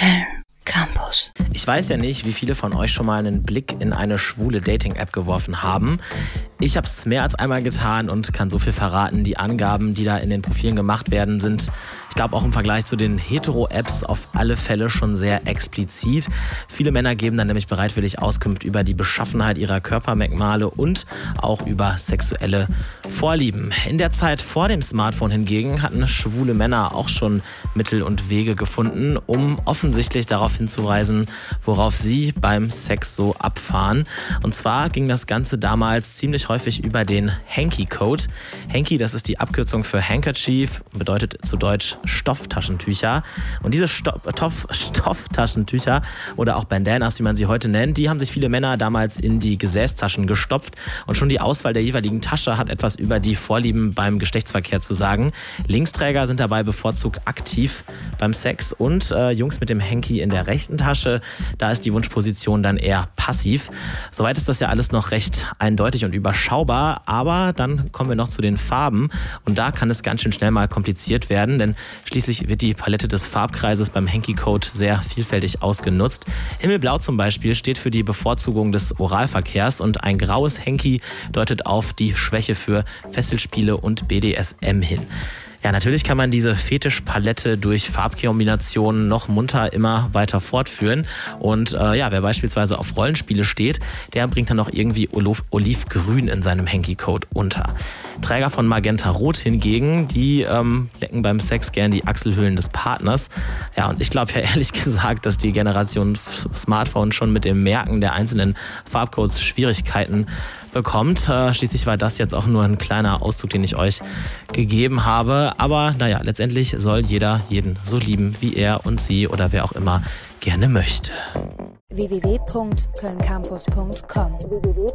Köln Campus. Ich weiß ja nicht, wie viele von euch schon mal einen Blick in eine schwule Dating-App geworfen haben. Ich habe es mehr als einmal getan und kann so viel verraten. Die Angaben, die da in den Profilen gemacht werden, sind, ich glaube, auch im Vergleich zu den Hetero-Apps auf alle Fälle schon sehr explizit. Viele Männer geben dann nämlich bereitwillig Auskunft über die Beschaffenheit ihrer Körpermerkmale und auch über sexuelle Vorlieben. In der Zeit vor dem Smartphone hingegen hatten schwule Männer auch schon Mittel und Wege gefunden, um offensichtlich darauf hinzuweisen, worauf sie beim Sex so abfahren. Und zwar ging das Ganze damals ziemlich häufig über den Hanky-Code. Hanky, das ist die Abkürzung für Handkerchief, bedeutet zu Deutsch Stofftaschentücher. Und diese Stoff, Stofftaschentücher oder auch Bandanas, wie man sie heute nennt, die haben sich viele Männer damals in die Gesäßtaschen gestopft. Und schon die Auswahl der jeweiligen Tasche hat etwas über die Vorlieben beim Geschlechtsverkehr zu sagen. Linksträger sind dabei bevorzugt aktiv beim Sex und äh, Jungs mit dem Hanky in der rechten Tasche, da ist die Wunschposition dann eher passiv. Soweit ist das ja alles noch recht eindeutig und überschaubar überschaubar, aber dann kommen wir noch zu den Farben und da kann es ganz schön schnell mal kompliziert werden, denn schließlich wird die Palette des Farbkreises beim Hanky Code sehr vielfältig ausgenutzt. Himmelblau zum Beispiel steht für die Bevorzugung des Oralverkehrs und ein graues Hanky deutet auf die Schwäche für Fesselspiele und BDSM hin. Ja, natürlich kann man diese Fetischpalette durch Farbkombinationen noch munter immer weiter fortführen. Und äh, ja, wer beispielsweise auf Rollenspiele steht, der bringt dann noch irgendwie Olif Olivgrün in seinem Hanky-Code unter. Träger von Magenta Rot hingegen, die ähm, lecken beim Sex gern die Achselhöhlen des Partners. Ja, und ich glaube ja ehrlich gesagt, dass die Generation Smartphone schon mit dem Merken der einzelnen Farbcodes Schwierigkeiten bekommt. Äh, schließlich war das jetzt auch nur ein kleiner Auszug, den ich euch gegeben habe. Aber naja, letztendlich soll jeder jeden so lieben, wie er und sie oder wer auch immer gerne möchte. www.kölncampus.com www